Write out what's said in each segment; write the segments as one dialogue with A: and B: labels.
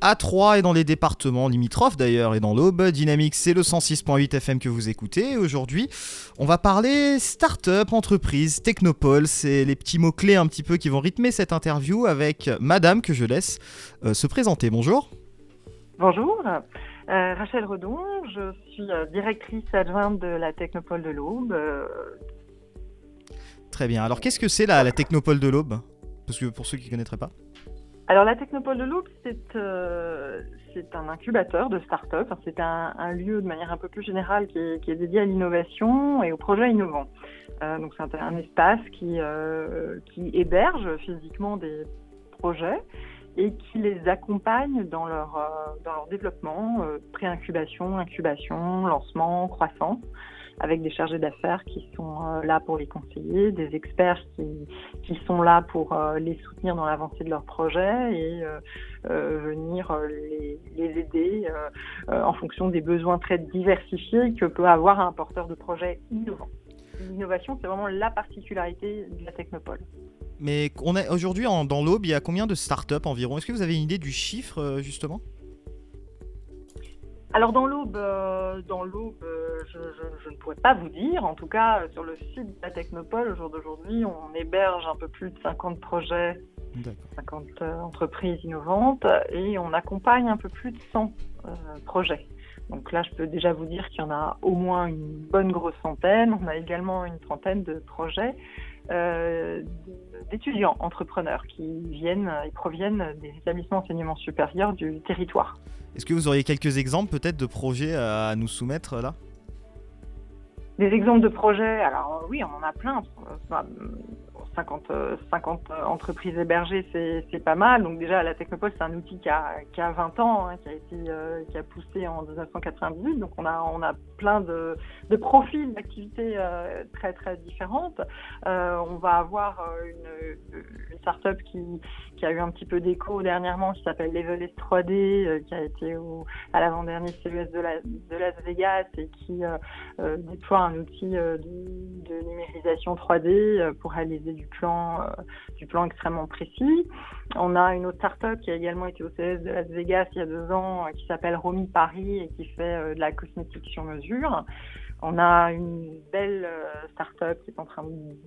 A: à Troyes et dans les départements limitrophes d'ailleurs et dans l'Aube. Dynamique, c'est le 106.8 FM que vous écoutez. Aujourd'hui, on va parler start-up, entreprise, technopole. C'est les petits mots-clés un petit peu qui vont rythmer cette interview avec madame que je laisse euh, se présenter. Bonjour.
B: Bonjour. Euh, Rachel Redon, je suis euh, directrice adjointe de la Technopole de l'Aube.
A: Très bien. Alors qu'est-ce que c'est la, la Technopole de l'Aube? Parce que pour ceux qui ne connaîtraient pas.
B: Alors la Technopole de l'Aube, c'est euh, un incubateur de start-up. C'est un, un, lieu de manière un peu plus générale qui est, qui est dédié à l'innovation et aux projets innovants. Euh, donc c'est un, espace qui, euh, qui héberge physiquement des projets et qui les accompagne dans leur, euh, dans leur développement, euh, pré-incubation, incubation, lancement, croissance avec des chargés d'affaires qui sont euh, là pour les conseiller, des experts qui, sont là pour euh, les soutenir dans l'avancée de leur projet et euh, venir les, aider en fonction des besoins très diversifiés que peut avoir un porteur de projet innovant. L'innovation, c'est vraiment la particularité de la technopole.
A: Mais aujourd'hui dans l'aube, il y a combien de startups environ? Est-ce que vous avez une idée du chiffre justement?
B: Alors dans l'aube, euh, dans l'aube, euh, je, je, je, ne pourrais pas vous dire. En tout cas, sur le site de la Technopole, au jour d'aujourd'hui, on héberge un peu plus de 50 projets, 50 euh, entreprises innovantes, et on accompagne un peu plus de 100 euh, projets. Donc là, je peux déjà vous dire qu'il y en a au moins une bonne grosse centaine. On a également une trentaine de projets euh, d'étudiants entrepreneurs qui viennent et proviennent des établissements d'enseignement supérieur du territoire.
A: Est-ce que vous auriez quelques exemples peut-être de projets à nous soumettre là?
B: Des exemples de projets, alors oui, on en a plein. 50, 50 euh, entreprises hébergées, c'est pas mal. Donc déjà, la Technopole, c'est un outil qui a, qui a 20 ans, hein, qui a été euh, qui a poussé en 1998. Donc on a, on a plein de, de profils d'activités euh, très très différentes. Euh, on va avoir euh, une, une startup qui, qui a eu un petit peu d'écho dernièrement, qui s'appelle Level 3D, qui a été au, à l'avant-dernier CES de, la, de Las Vegas et qui déploie un outil de, de numérisation 3D pour réaliser du plan, euh, du plan extrêmement précis. On a une autre startup qui a également été au CES de Las Vegas il y a deux ans, euh, qui s'appelle Romy Paris et qui fait euh, de la cosmétique sur mesure. On a une belle start-up qui est en train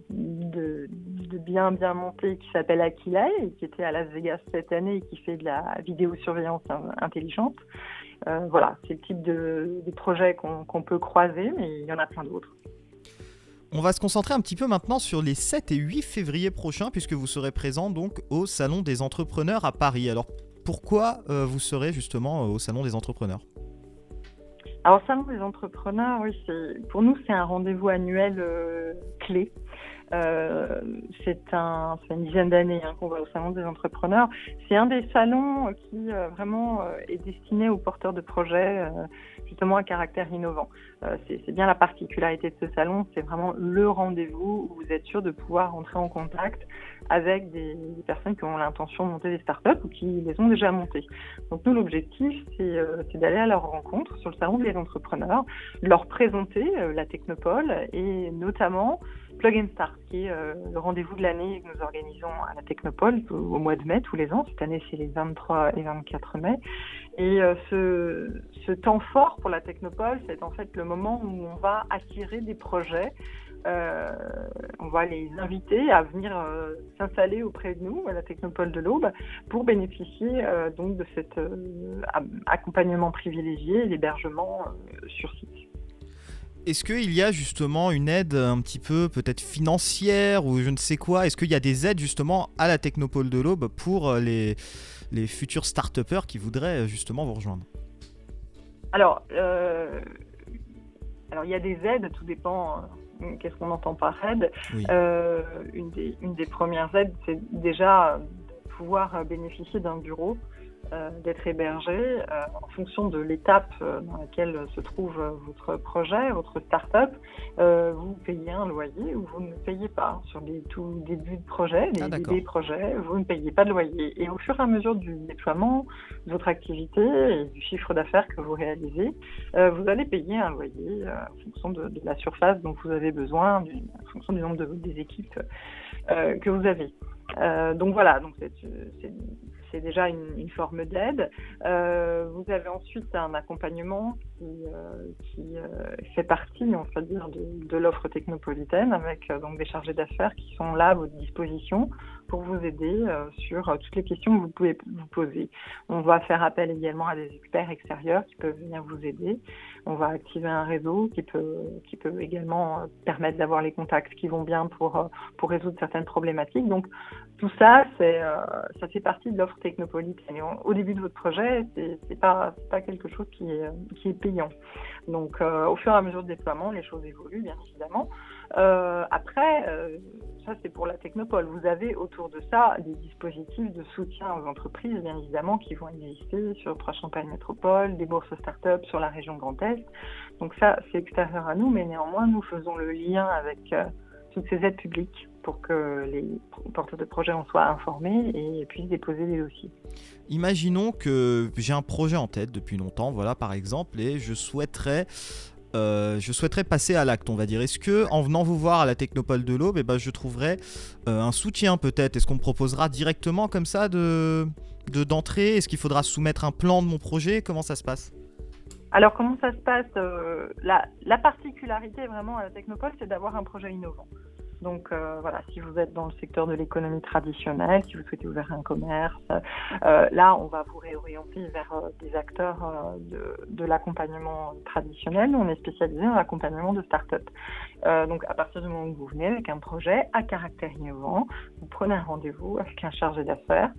B: de, bien bien monter qui s'appelle Aquila qui était à Las Vegas cette année et qui fait de la vidéosurveillance intelligente. Euh, voilà, c'est le type de, projet qu'on qu peut croiser, mais il y en a plein d'autres.
A: On va se concentrer un petit peu maintenant sur les 7 et 8 février prochains, puisque vous serez présent donc au Salon des entrepreneurs à Paris. Alors pourquoi euh, vous serez justement euh, au Salon des entrepreneurs?
B: Alors, Salon des entrepreneurs, oui, pour nous, c'est un rendez-vous annuel euh, clé. Euh, c'est un, une dizaine d'années hein, qu'on va au salon des entrepreneurs. C'est un des salons qui euh, vraiment euh, est destiné aux porteurs de projets, euh, justement à caractère innovant. C'est bien la particularité de ce salon, c'est vraiment le rendez-vous où vous êtes sûr de pouvoir entrer en contact avec des, des personnes qui ont l'intention de monter des startups ou qui les ont déjà montées. Donc nous, l'objectif, c'est d'aller à leur rencontre sur le salon des entrepreneurs, leur présenter la technopole et notamment Plug and Start, qui est euh, le rendez-vous de l'année que nous organisons à la Technopole au, mois de mai tous les ans. Cette année, c'est les 23 et 24 mai. Et euh, ce, temps fort pour la Technopole, c'est en fait le moment où on va attirer des projets. Euh, on va les inviter à venir s'installer auprès de nous à la Technopole de l'Aube pour bénéficier donc de cet accompagnement privilégié et l'hébergement sur site.
A: Est-ce qu'il y a justement une aide un petit peu peut-être financière ou je ne sais quoi? Est-ce qu'il y a des aides justement à la Technopole de l'Aube pour euh, les, les futurs start qui voudraient justement vous rejoindre?
B: Alors, euh, alors, il y a des aides, tout dépend euh, qu'est-ce qu'on entend par aide. Oui. Euh, une, des, une des premières aides, c'est déjà de pouvoir bénéficier d'un bureau euh, d'être hébergé euh, en fonction de l'étape euh, dans laquelle se trouve votre projet, votre start-up. vous payez un loyer ou vous ne payez pas. Sur les tout débuts de projet, les ah, idées projets, vous ne payez pas de loyer. Et au fur et à mesure du déploiement de votre activité et du chiffre d'affaires que vous réalisez, vous allez payer un loyer en fonction de, de, la surface dont vous avez besoin, en fonction du nombre de, des équipes que vous avez. Donc voilà, donc c'est déjà une, forme d'aide. Euh, vous avez ensuite un accompagnement qui, qui fait partie, on va dire, de, de l'offre technopolitaine avec donc des chargés d'affaires qui sont là à votre disposition pour vous aider sur toutes les questions que vous pouvez vous poser. On va faire appel également à des experts extérieurs qui peuvent venir vous aider. On va activer un réseau qui peut, qui peut également permettre d'avoir les contacts qui vont bien pour, pour résoudre certaines problématiques. Donc tout ça, c'est, euh, ça fait partie de l'offre technopolitaine. au début de votre projet, c'est, c'est pas, pas quelque chose qui est, qui est payant. Donc, euh, au fur et à mesure de déploiement, les choses évoluent, bien évidemment. Euh, après, ça c'est pour la technopole. Vous avez autour de ça des dispositifs de soutien aux entreprises, bien évidemment, qui vont exister sur Trois-Champagne Métropole, des bourses start-up sur la région Grand Est. Donc ça, c'est extérieur à nous, mais néanmoins, nous faisons le lien avec toutes ces aides publiques pour que les porteurs de projets en soient informés et puissent déposer des dossiers.
A: Imaginons que j'ai un projet en tête depuis longtemps, voilà par exemple, et je souhaiterais euh, je souhaiterais passer à l'acte, on va dire. Est-ce que, en venant vous voir à la Technopole de l'Aube, eh ben, je trouverai euh, un soutien peut-être? Est-ce qu'on me proposera directement comme ça de d'entrée? Est-ce qu'il faudra soumettre un plan de mon projet? Comment ça se passe?
B: Alors comment ça se passe euh, la, particularité vraiment à la Technopole, c'est d'avoir un projet innovant. Donc euh, voilà, si vous êtes dans le secteur de l'économie traditionnelle, si vous souhaitez ouvrir un commerce, euh, là on va vous réorienter vers euh, des acteurs de, l'accompagnement traditionnel. On est spécialisé dans l'accompagnement de start-up. donc à partir du moment où vous venez avec un projet à caractère innovant, vous prenez un rendez-vous avec un chargé d'affaires,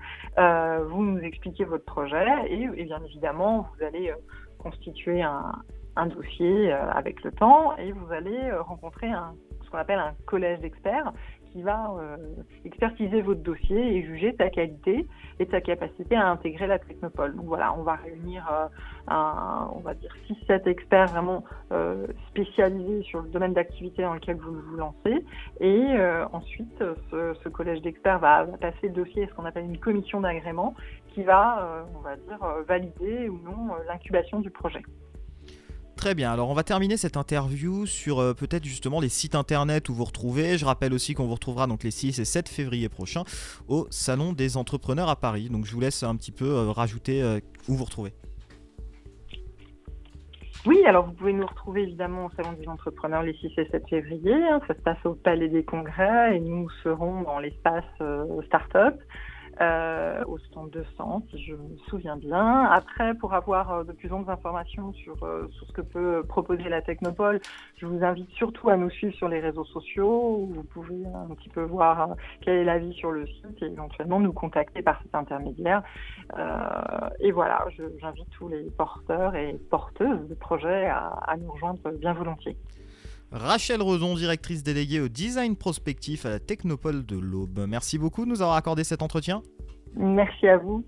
B: vous nous expliquez votre projet et, bien évidemment vous allez constituer un dossier avec le temps et vous allez rencontrer un qu'on appelle un collège d'experts qui va euh, expertiser votre dossier et juger ta qualité et ta capacité à intégrer la technopole. Donc voilà, on va réunir euh, un, on va dire 6-7 experts vraiment euh, spécialisés sur le domaine d'activité dans lequel vous vous lancez. Et ensuite, ce, collège d'experts va, va, passer le dossier à ce qu'on appelle une commission d'agrément qui va, on va dire, valider ou non l'incubation du projet.
A: Très bien, alors on va terminer cette interview sur euh, peut-être justement les sites internet où vous retrouvez. Je rappelle aussi qu'on vous retrouvera donc les 6 et 7 février prochains au Salon des entrepreneurs à Paris. Donc je vous laisse un petit peu euh, rajouter euh, où vous retrouvez.
B: Oui, alors vous pouvez nous retrouver évidemment au Salon des entrepreneurs les 6 et 7 février. Hein. ça se passe au Palais des Congrès et nous serons dans l'espace Startup. Euh, au stand 200, si je me souviens bien. Après, pour avoir euh, de plus amples informations sur, euh, sur ce que peut proposer la Technopole, je vous invite surtout à nous suivre sur les réseaux sociaux, où vous pouvez un petit peu voir quelle est la vie sur le site et éventuellement nous contacter par cet intermédiaire. et voilà, j'invite tous les porteurs et porteuses de projets à, à nous rejoindre bien volontiers.
A: Rachel Roson, directrice déléguée au design prospectif à la Technopole de l'Aube. Merci beaucoup de nous avoir accordé cet entretien.
B: Merci à vous.